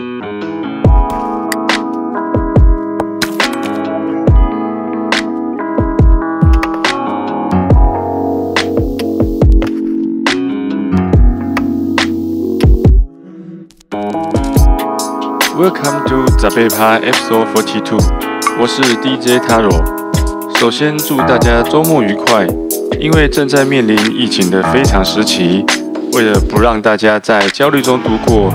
Welcome to the b e p a Episode Forty Two，我是 DJ Taro。首先祝大家周末愉快，因为正在面临疫情的非常时期，为了不让大家在焦虑中度过，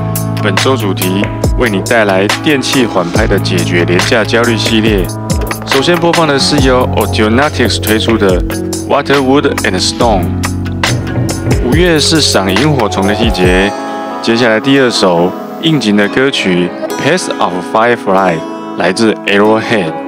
本周主题为你带来电器缓拍的解决廉价焦虑系列。首先播放的是由 Audionatics 推出的 Water Wood and Stone。五月是赏萤火虫的季节，接下来第二首应景的歌曲。Path of Firefly 来自 Arrowhead。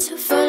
to find